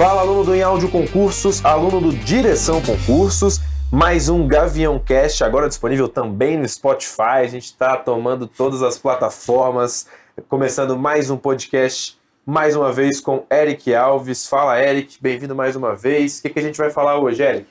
Fala, aluno do Em Áudio Concursos, aluno do Direção Concursos. Mais um Gavião Cast, agora disponível também no Spotify. A gente está tomando todas as plataformas, começando mais um podcast, mais uma vez com Eric Alves. Fala, Eric, bem-vindo mais uma vez. O que, que a gente vai falar hoje, Eric?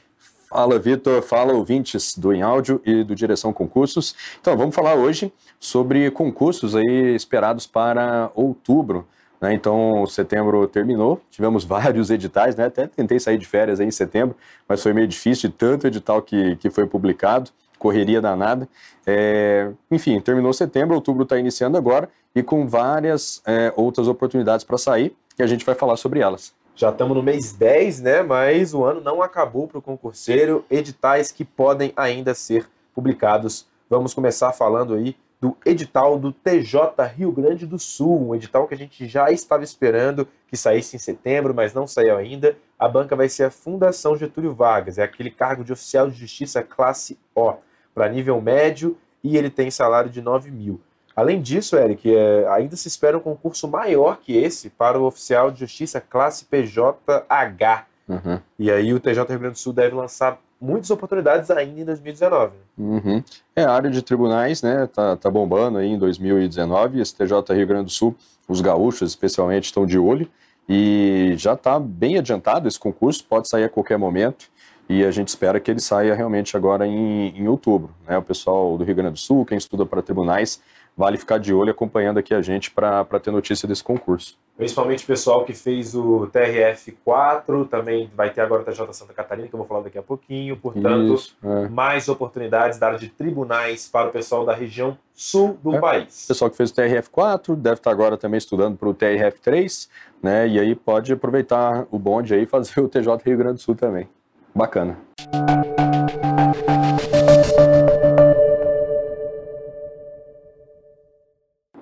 Fala, Vitor. Fala, ouvintes do Em Áudio e do Direção Concursos. Então, vamos falar hoje sobre concursos aí esperados para outubro. Né? Então, setembro terminou, tivemos vários editais, né? até tentei sair de férias em setembro, mas foi meio difícil de tanto edital que, que foi publicado, correria danada. É, enfim, terminou setembro, outubro está iniciando agora e com várias é, outras oportunidades para sair, que a gente vai falar sobre elas. Já estamos no mês 10, né? Mas o ano não acabou para o concurseiro. Editais que podem ainda ser publicados. Vamos começar falando aí do edital do TJ Rio Grande do Sul, um edital que a gente já estava esperando que saísse em setembro, mas não saiu ainda. A banca vai ser a Fundação Getúlio Vargas, é aquele cargo de oficial de justiça classe O, para nível médio, e ele tem salário de 9 mil. Além disso, Eric, é, ainda se espera um concurso maior que esse para o oficial de justiça classe PJH. Uhum. E aí o TJ Rio Grande do Sul deve lançar muitas oportunidades ainda em 2019. Uhum. É, a área de tribunais, né, tá, tá bombando aí em 2019, esse TJ Rio Grande do Sul, os gaúchos especialmente estão de olho, e já está bem adiantado esse concurso, pode sair a qualquer momento, e a gente espera que ele saia realmente agora em, em outubro. Né? O pessoal do Rio Grande do Sul, quem estuda para tribunais, vale ficar de olho acompanhando aqui a gente para ter notícia desse concurso. Principalmente o pessoal que fez o TRF4, também vai ter agora o TJ Santa Catarina, que eu vou falar daqui a pouquinho. Portanto, Isso, é. mais oportunidades da área de tribunais para o pessoal da região sul do é. país. O pessoal que fez o TRF4 deve estar agora também estudando para o TRF3, né? E aí pode aproveitar o bonde aí e fazer o TJ Rio Grande do Sul também. Bacana.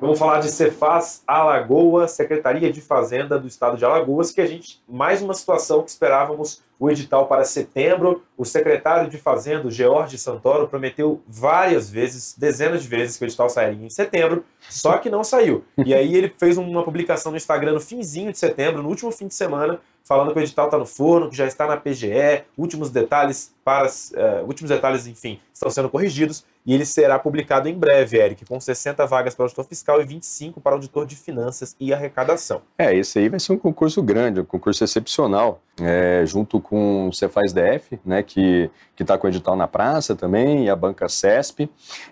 Vamos falar de Cefaz Alagoas, Secretaria de Fazenda do Estado de Alagoas, que a gente, mais uma situação que esperávamos o edital para setembro. O secretário de Fazenda, George Santoro, prometeu várias vezes, dezenas de vezes, que o edital sairia em setembro, só que não saiu. E aí ele fez uma publicação no Instagram no finzinho de setembro, no último fim de semana, falando que o edital está no forno, que já está na PGE, últimos detalhes para uh, últimos detalhes, enfim, estão sendo corrigidos e ele será publicado em breve, Eric, com 60 vagas para auditor fiscal e 25 para auditor de finanças e arrecadação. É, esse aí vai ser um concurso grande, um concurso excepcional, é, junto com o Cefaz DF, né, que está com o edital na praça também, e a banca CESP,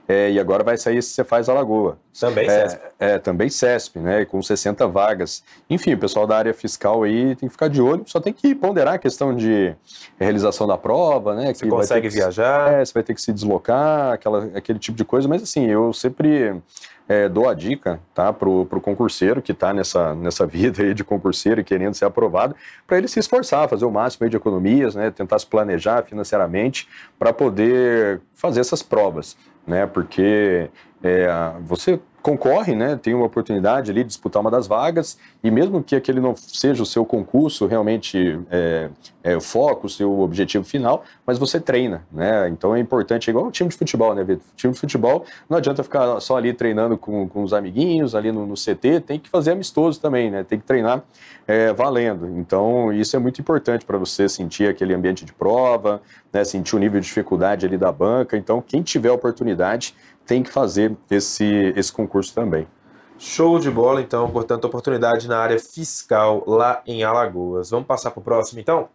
é, e agora vai sair esse Cefaz Alagoa. Também é, CESP. É, também CESP, né, com 60 vagas. Enfim, o pessoal da área fiscal aí tem que ficar de olho, só tem que ponderar a questão de realização da prova, né? Você consegue viajar. É, você vai ter que se deslocar, aquela, aquele tipo de coisa, mas assim, eu sempre é, dou a dica tá, para o concurseiro que está nessa, nessa vida aí de concurseiro e querendo ser aprovado, para ele se esforçar, fazer o máximo de economias, né, tentar se planejar financeiramente para poder fazer essas provas, né, porque é, você concorre, né, tem uma oportunidade ali de disputar uma das vagas, e mesmo que aquele não seja o seu concurso realmente é, é, o foco, o seu objetivo final, mas você treina, né? Então é importante, é igual o time de futebol, né, Vitor? Time de futebol não adianta ficar só ali treinando com, com os amiguinhos, ali no, no CT, tem que fazer amistoso também, né? Tem que treinar é, valendo. Então isso é muito importante para você sentir aquele ambiente de prova, né, sentir o nível de dificuldade ali da banca. Então quem tiver oportunidade tem que fazer esse, esse concurso também. Show de bola, então, portanto, oportunidade na área fiscal lá em Alagoas. Vamos passar para o próximo, então?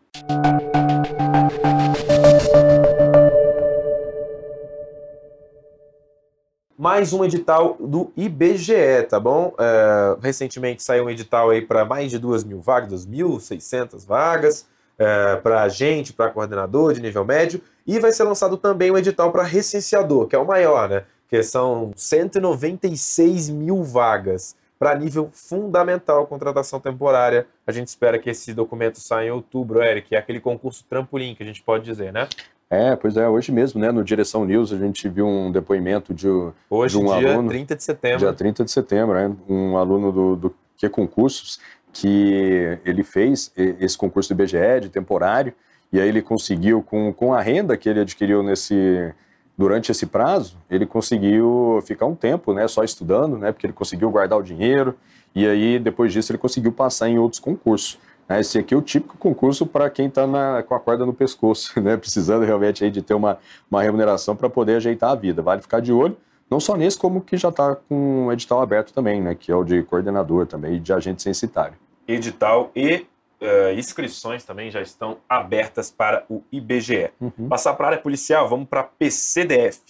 mais um edital do IBGE, tá bom? É, recentemente saiu um edital aí para mais de 2 mil vagas, 2.600 vagas, é, para agente, para coordenador de nível médio, e vai ser lançado também um edital para recenseador, que é o maior, né? Que são 196 mil vagas para nível fundamental contratação temporária. A gente espera que esse documento saia em outubro, Eric, é aquele concurso trampolim que a gente pode dizer, né? É, pois é, hoje mesmo, né, no Direção News, a gente viu um depoimento de, hoje, de um dia aluno... 30 de setembro. Dia 30 de setembro, né, um aluno do, do que concursos, que ele fez esse concurso do IBGE, de temporário, e aí ele conseguiu, com, com a renda que ele adquiriu nesse durante esse prazo, ele conseguiu ficar um tempo, né, só estudando, né, porque ele conseguiu guardar o dinheiro, e aí depois disso ele conseguiu passar em outros concursos. Né? Esse aqui é o típico concurso para quem está com a corda no pescoço, né? precisando realmente aí de ter uma, uma remuneração para poder ajeitar a vida. Vale ficar de olho, não só nesse, como que já está com o edital aberto também, né? que é o de coordenador também de agente censitário. Edital e uh, inscrições também já estão abertas para o IBGE. Uhum. Passar para a área policial, vamos para a PCDF.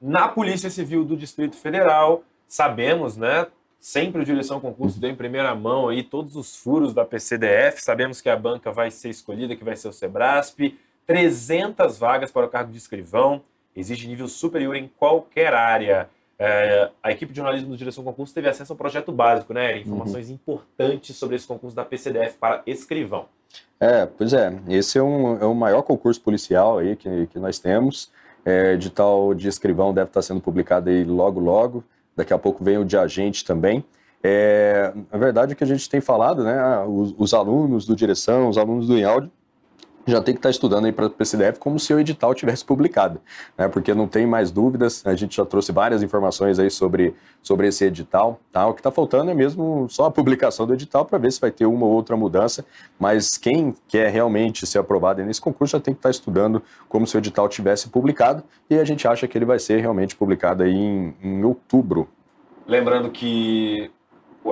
Na Polícia Civil do Distrito Federal, sabemos, né? Sempre o Direção Concurso deu em primeira mão aí todos os furos da PCDF. Sabemos que a banca vai ser escolhida, que vai ser o Sebrasp. 300 vagas para o cargo de escrivão. Exige nível superior em qualquer área. É, a equipe de jornalismo do Direção Concurso teve acesso ao projeto básico, né? Informações uhum. importantes sobre esse concurso da PCDF para escrivão. É, pois é. Esse é, um, é o maior concurso policial aí que, que nós temos. É, edital de escrivão deve estar sendo publicado aí logo, logo. Daqui a pouco vem o de agente também. É, na verdade, o que a gente tem falado, né? Os, os alunos do direção, os alunos do IAUD, já tem que estar estudando aí para o PCDF como se o edital tivesse publicado, né? Porque não tem mais dúvidas. A gente já trouxe várias informações aí sobre, sobre esse edital. Tá? O que está faltando é mesmo só a publicação do edital para ver se vai ter uma ou outra mudança. Mas quem quer realmente ser aprovado nesse concurso já tem que estar estudando como se o edital tivesse publicado e a gente acha que ele vai ser realmente publicado aí em, em outubro. Lembrando que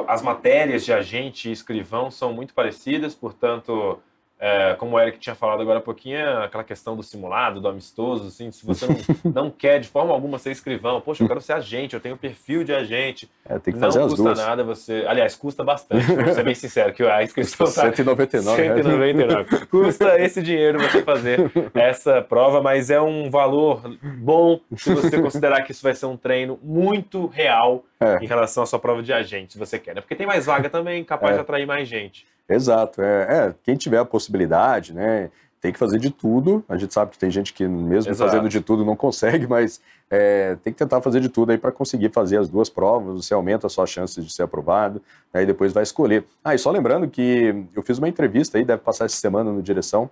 as matérias de agente e escrivão são muito parecidas, portanto é, como o Eric tinha falado agora há pouquinho, é aquela questão do simulado, do amistoso, assim, se você não, não quer de forma alguma ser escrivão, poxa, eu quero ser agente, eu tenho perfil de agente. É, tem que fazer não as custa duas. nada você. Aliás, custa bastante, vou ser bem sincero, que a inscrição tá 199. 199. custa esse dinheiro você fazer essa prova, mas é um valor bom se você considerar que isso vai ser um treino muito real é. em relação à sua prova de agente, se você quer, né? Porque tem mais vaga também, capaz é. de atrair mais gente. Exato. É, é, quem tiver a possibilidade, né? Tem que fazer de tudo. A gente sabe que tem gente que, mesmo Exato. fazendo de tudo, não consegue, mas é, tem que tentar fazer de tudo aí para conseguir fazer as duas provas. Você aumenta a sua chance de ser aprovado, aí depois vai escolher. Ah, e só lembrando que eu fiz uma entrevista aí, deve passar essa semana no Direção,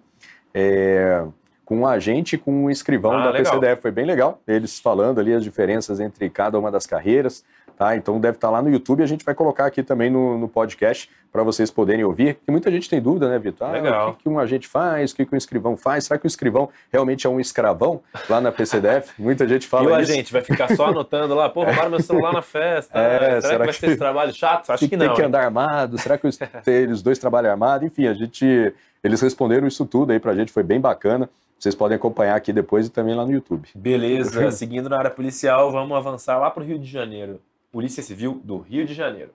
é, com um agente e com um escrivão ah, da legal. PCDF. Foi bem legal, eles falando ali as diferenças entre cada uma das carreiras. Tá? Então deve estar lá no YouTube. A gente vai colocar aqui também no, no podcast para vocês poderem ouvir. E muita gente tem dúvida, né, Vitor? Ah, Legal. O que, que, um agente faz? O que, que um escrivão faz? Será que o escrivão realmente é um escravão lá na PCDF? muita gente fala isso. E o isso. agente vai ficar só anotando lá, pô, roubaram meu celular na festa. É, será, será que vai que... ser esse trabalho chato? Acho que, não. Tem que andar armado? Será que os, os dois trabalham armado? Enfim, a gente, eles responderam isso tudo aí para a gente, foi bem bacana. Vocês podem acompanhar aqui depois e também lá no YouTube. Beleza, seguindo na área policial, vamos avançar lá para o Rio de Janeiro. Polícia Civil do Rio de Janeiro.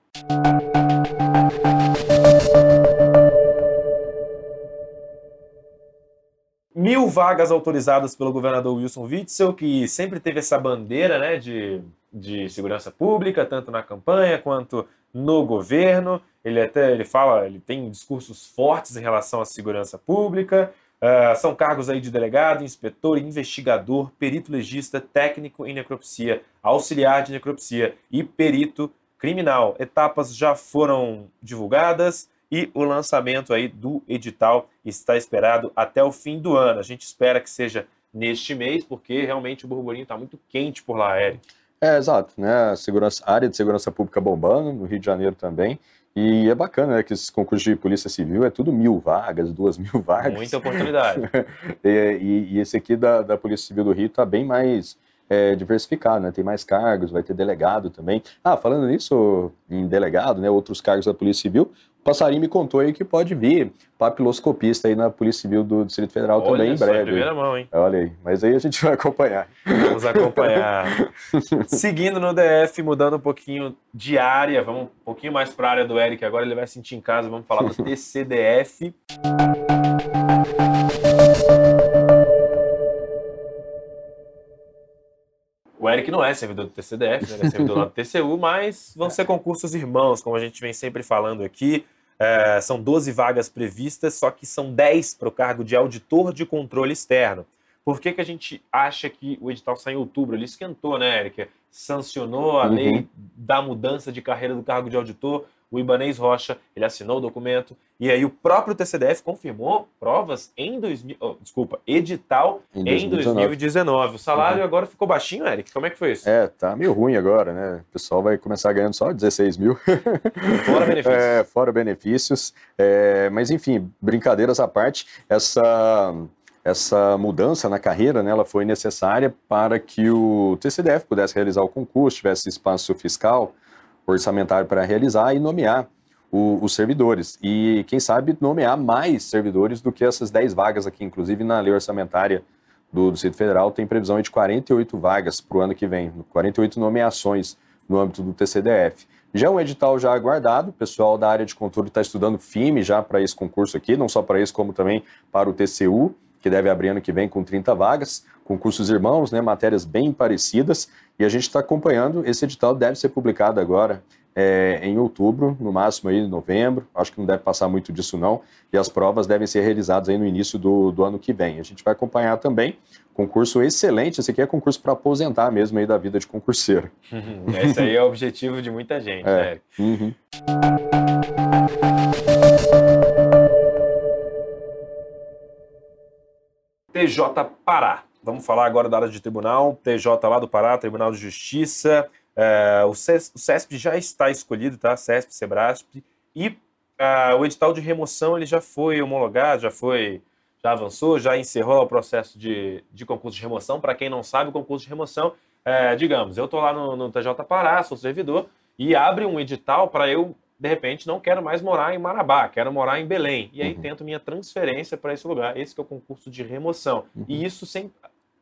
Mil vagas autorizadas pelo governador Wilson Witzel, que sempre teve essa bandeira né, de, de segurança pública, tanto na campanha quanto no governo. Ele até ele fala, ele tem discursos fortes em relação à segurança pública. Uh, são cargos aí de delegado, inspetor, investigador, perito legista, técnico em necropsia, auxiliar de necropsia e perito criminal. Etapas já foram divulgadas e o lançamento aí do edital está esperado até o fim do ano. A gente espera que seja neste mês, porque realmente o burburinho está muito quente por lá, Eric. É, exato, né? A, segurança, a área de segurança pública bombando, no Rio de Janeiro também. E é bacana, né, que esses concursos de polícia civil é tudo mil vagas, duas mil vagas. Muita oportunidade. e, e, e, esse aqui da, da Polícia Civil do Rio está bem mais é, diversificado, né? Tem mais cargos, vai ter delegado também. Ah, falando nisso, em delegado, né? Outros cargos da Polícia Civil, Passarinho me contou aí que pode vir papiloscopista aí na Polícia Civil do Distrito Federal Olha também em breve. Em primeira mão, hein? Olha aí, mas aí a gente vai acompanhar. Vamos acompanhar. Seguindo no DF, mudando um pouquinho de área, vamos um pouquinho mais para a área do Eric, agora ele vai sentir em casa, vamos falar do TCDF. O Eric não é servidor do TCDF, né? ele é servidor lá do TCU, mas vão ser concursos irmãos, como a gente vem sempre falando aqui. É, são 12 vagas previstas, só que são 10 para o cargo de auditor de controle externo. Por que, que a gente acha que o edital sai em outubro? Ele esquentou, né, Eric? Sancionou a uhum. lei da mudança de carreira do cargo de auditor. O Ibanês Rocha, ele assinou o documento, e aí o próprio TCDF confirmou provas em 2000, oh, desculpa, edital em 2019. Em 2019. O salário uhum. agora ficou baixinho, Eric? Como é que foi isso? É, tá meio ruim agora, né? O pessoal vai começar ganhando só 16 mil. Fora benefícios. É, fora benefícios. É, mas enfim, brincadeiras à parte, essa essa mudança na carreira, né, ela foi necessária para que o TCDF pudesse realizar o concurso, tivesse espaço fiscal, orçamentário para realizar e nomear o, os servidores. E, quem sabe, nomear mais servidores do que essas 10 vagas aqui. Inclusive, na lei orçamentária do Distrito Federal, tem previsão de 48 vagas para o ano que vem, 48 nomeações no âmbito do TCDF. Já é um edital já aguardado, o pessoal da área de controle está estudando firme já para esse concurso aqui, não só para esse, como também para o TCU que deve abrir ano que vem com 30 vagas, concursos irmãos, né, matérias bem parecidas, e a gente está acompanhando. Esse edital deve ser publicado agora é, em outubro, no máximo aí em novembro, acho que não deve passar muito disso não, e as provas devem ser realizadas aí no início do, do ano que vem. A gente vai acompanhar também, concurso excelente, esse aqui é concurso para aposentar mesmo aí da vida de concurseiro. Esse aí é o objetivo de muita gente, é. né? Uhum. TJ Pará. Vamos falar agora da área de tribunal. TJ lá do Pará, Tribunal de Justiça. É, o, CESP já está escolhido, tá? CESP, Sebrasp. E é, o edital de remoção ele já foi homologado, já foi, já avançou, já encerrou o processo de, de concurso de remoção. Para quem não sabe, o concurso de remoção, é, digamos, eu estou lá no, no TJ Pará, sou servidor, e abre um edital para eu de repente não quero mais morar em Marabá, quero morar em Belém. E aí uhum. tento minha transferência para esse lugar. Esse é o concurso de remoção. Uhum. E isso sem,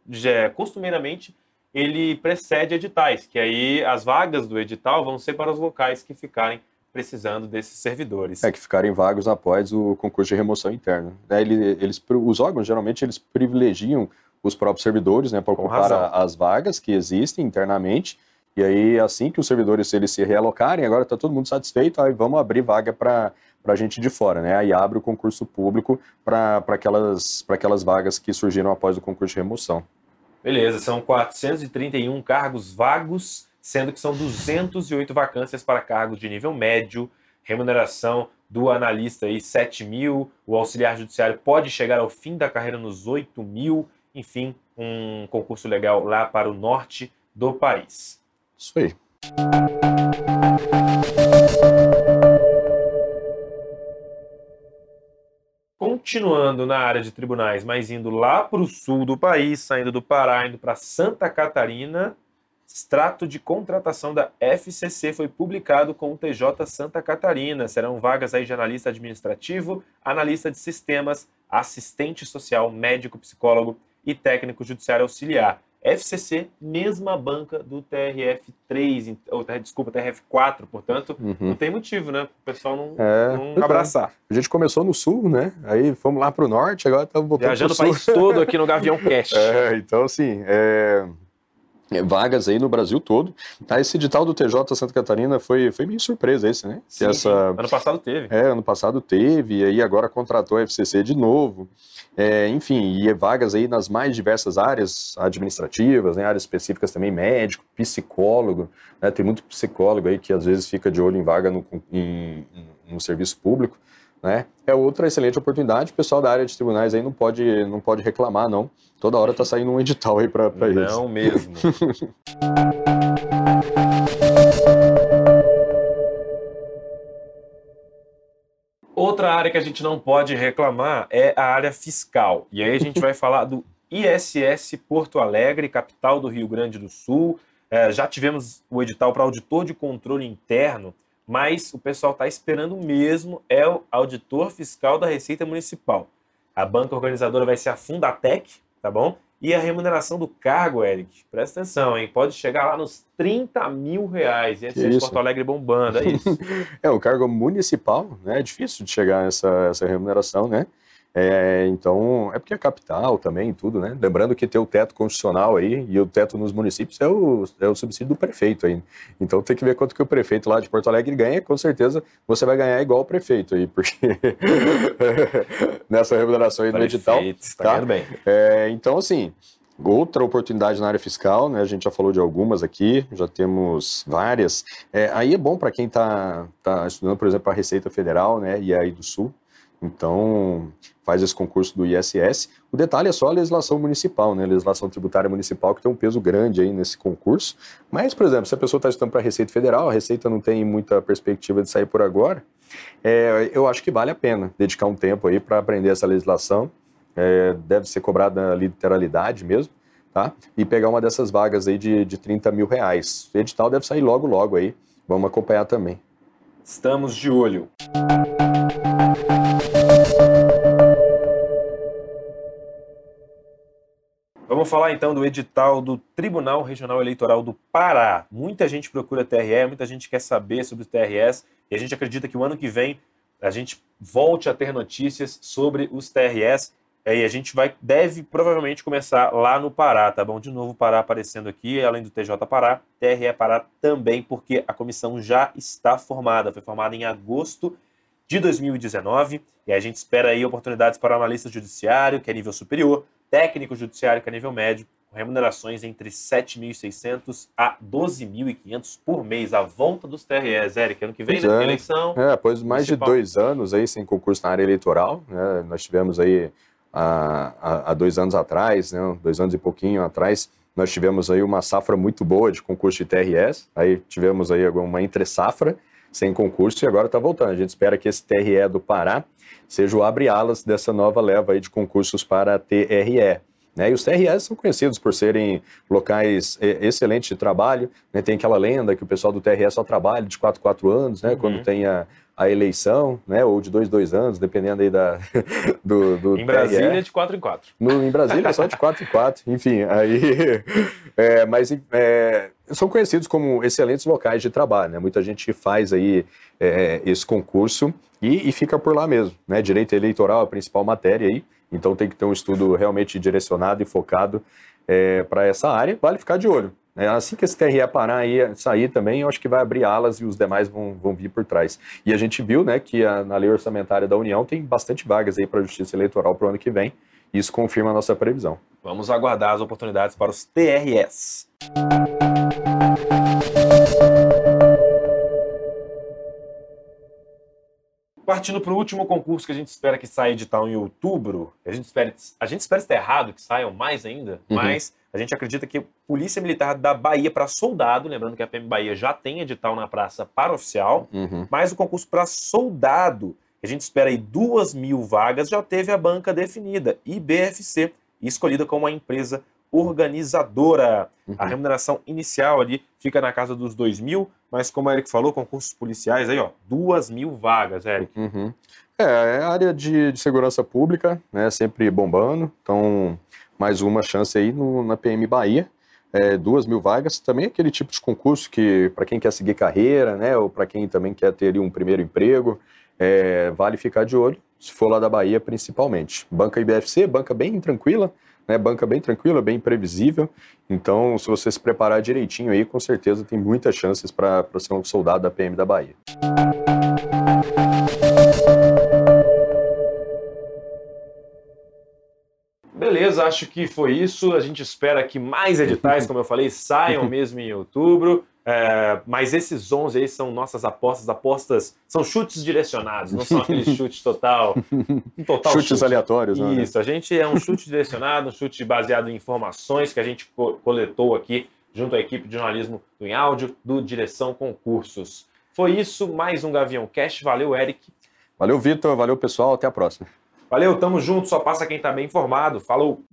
já, costumeiramente ele precede editais, que aí as vagas do edital vão ser para os locais que ficarem precisando desses servidores. É, que ficarem vagos após o concurso de remoção interna. É, eles, os órgãos, geralmente, eles privilegiam os próprios servidores né, para ocupar as vagas que existem internamente e aí, assim que os servidores eles se realocarem, agora está todo mundo satisfeito, aí vamos abrir vaga para a gente de fora, né? Aí abre o concurso público para aquelas, aquelas vagas que surgiram após o concurso de remoção. Beleza, são 431 cargos vagos, sendo que são 208 vacâncias para cargos de nível médio, remuneração do analista aí 7 mil, o auxiliar judiciário pode chegar ao fim da carreira nos 8 mil, enfim, um concurso legal lá para o norte do país. Isso aí. Continuando na área de tribunais, mas indo lá para o sul do país, saindo do Pará, indo para Santa Catarina, extrato de contratação da FCC foi publicado com o TJ Santa Catarina. Serão vagas aí de analista administrativo, analista de sistemas, assistente social, médico, psicólogo e técnico judiciário auxiliar. FCC, mesma banca do TRF3, ou desculpa, TRF4, portanto, uhum. não tem motivo, né? O pessoal não, é, não é. abraçar. A gente começou no sul, né? Aí fomos lá para o norte, agora estamos voltando Viajando o país todo aqui no Gavião Cast. É, então, assim, é... É, vagas aí no Brasil todo. Tá, esse edital do TJ Santa Catarina foi, foi meio surpresa esse, né? Sim, essa... ano passado teve. É, ano passado teve, e aí agora contratou a FCC de novo. É, enfim, e é vagas aí nas mais diversas áreas administrativas, né, áreas específicas também, médico, psicólogo, né, tem muito psicólogo aí que às vezes fica de olho em vaga no, em, no serviço público, né, é outra excelente oportunidade, o pessoal da área de tribunais aí não pode, não pode reclamar não, toda hora tá saindo um edital aí para eles. Não mesmo. Outra área que a gente não pode reclamar é a área fiscal. E aí a gente vai falar do ISS Porto Alegre, capital do Rio Grande do Sul. É, já tivemos o edital para auditor de controle interno, mas o pessoal está esperando mesmo é o auditor fiscal da Receita Municipal. A banca organizadora vai ser a Fundatec, tá bom? E a remuneração do cargo, Eric, presta atenção, hein? Pode chegar lá nos 30 mil reais. E esse Porto Alegre bombando, é isso. é, o cargo municipal, né? É difícil de chegar essa, essa remuneração, né? É, então, é porque é capital também, tudo, né? Lembrando que tem o teto constitucional aí, e o teto nos municípios é o, é o subsídio do prefeito aí. Então tem que ver quanto que o prefeito lá de Porto Alegre ganha, com certeza você vai ganhar igual o prefeito aí, porque nessa remuneração aí do edital. Tá, tá bem. É, então, assim, Outra oportunidade na área fiscal, né? A gente já falou de algumas aqui, já temos várias. É, aí é bom para quem está tá estudando, por exemplo, a Receita Federal, né? E aí do Sul. Então, faz esse concurso do ISS. O detalhe é só a legislação municipal, né? A legislação tributária municipal, que tem um peso grande aí nesse concurso. Mas, por exemplo, se a pessoa está estudando para a Receita Federal, a Receita não tem muita perspectiva de sair por agora, é, eu acho que vale a pena dedicar um tempo aí para aprender essa legislação. É, deve ser cobrada na literalidade mesmo, tá? E pegar uma dessas vagas aí de, de 30 mil reais. O edital deve sair logo, logo aí. Vamos acompanhar também. Estamos de olho. Vamos falar então do edital do Tribunal Regional Eleitoral do Pará. Muita gente procura TRE, muita gente quer saber sobre o TRS e a gente acredita que o ano que vem a gente volte a ter notícias sobre os TRS e a gente vai deve provavelmente começar lá no Pará, tá bom? De novo, Pará aparecendo aqui, além do TJ Pará, TRE Pará também, porque a comissão já está formada, foi formada em agosto de 2019 e a gente espera aí oportunidades para analista judiciário, que é nível superior, técnico judiciário, que é nível médio, com remunerações entre 7.600 a 12.500 por mês, a volta dos TREs, Eric, ano que vem, né? É. Eleição. É, após mais municipal. de dois anos aí sem concurso na área eleitoral, né? Nós tivemos aí há, há, dois anos atrás, né? Dois anos e pouquinho atrás, nós tivemos aí uma safra muito boa de concurso de TRS, aí tivemos aí uma entre safra sem concurso e agora está voltando. A gente espera que esse TRE do Pará seja o abre-alas dessa nova leva de concursos para a TRE. Né? E os TREs são conhecidos por serem locais excelentes de trabalho. Né? Tem aquela lenda que o pessoal do TRE só trabalha de 4 4 anos, né? Uhum. quando tem a, a, eleição, né? ou de 2 2 anos, dependendo aí da, do, do Em Brasília é de 4 em 4. No, em Brasília é só de 4 em 4, enfim. Aí, é, mas é, são conhecidos como excelentes locais de trabalho. Né? Muita gente faz aí é, esse concurso e, e, fica por lá mesmo. Né? Direito eleitoral é a principal matéria aí, então tem que ter um estudo realmente direcionado e focado é, para essa área. Vale ficar de olho. É, assim que esse TRE parar aí, sair também, eu acho que vai abrir alas e os demais vão, vão vir por trás. E a gente viu né, que a, na lei orçamentária da União tem bastante vagas aí para a Justiça Eleitoral para o ano que vem. Isso confirma a nossa previsão. Vamos aguardar as oportunidades para os TRS. Partindo para o último concurso que a gente espera que saia edital em outubro, a gente espera, a gente espera estar errado que saiam mais ainda, uhum. mas a gente acredita que Polícia Militar da Bahia para soldado, lembrando que a PM Bahia já tem edital na praça para oficial, uhum. mas o concurso para soldado, a gente espera aí duas mil vagas, já teve a banca definida, IBFC, escolhida como a empresa organizadora. Uhum. A remuneração inicial ali fica na casa dos dois mil, mas como o Eric falou, concursos policiais aí, ó, duas mil vagas, Eric. Uhum. É, é a área de, de, segurança pública, né, sempre bombando, então mais uma chance aí no, na PM Bahia. É, duas mil vagas, também aquele tipo de concurso que para quem quer seguir carreira, né, ou para quem também quer ter um primeiro emprego, é, vale ficar de olho, se for lá da Bahia principalmente. Banca IBFC, banca bem tranquila, né, banca bem tranquila, bem previsível. Então, se você se preparar direitinho aí, com certeza tem muitas chances para ser um soldado da PM da Bahia. Beleza, acho que foi isso. A gente espera que mais editais, como eu falei, saiam mesmo em outubro. É, mas esses 11 aí são nossas apostas. Apostas são chutes direcionados, não são aqueles chutes total. Um total chutes chute. aleatórios, né? Isso, a gente é um chute direcionado, um chute baseado em informações que a gente co coletou aqui junto à equipe de jornalismo em áudio do Direção Concursos. Foi isso, mais um Gavião Cash. Valeu, Eric. Valeu, Vitor. Valeu, pessoal. Até a próxima. Valeu, tamo junto. Só passa quem tá bem informado. Falou!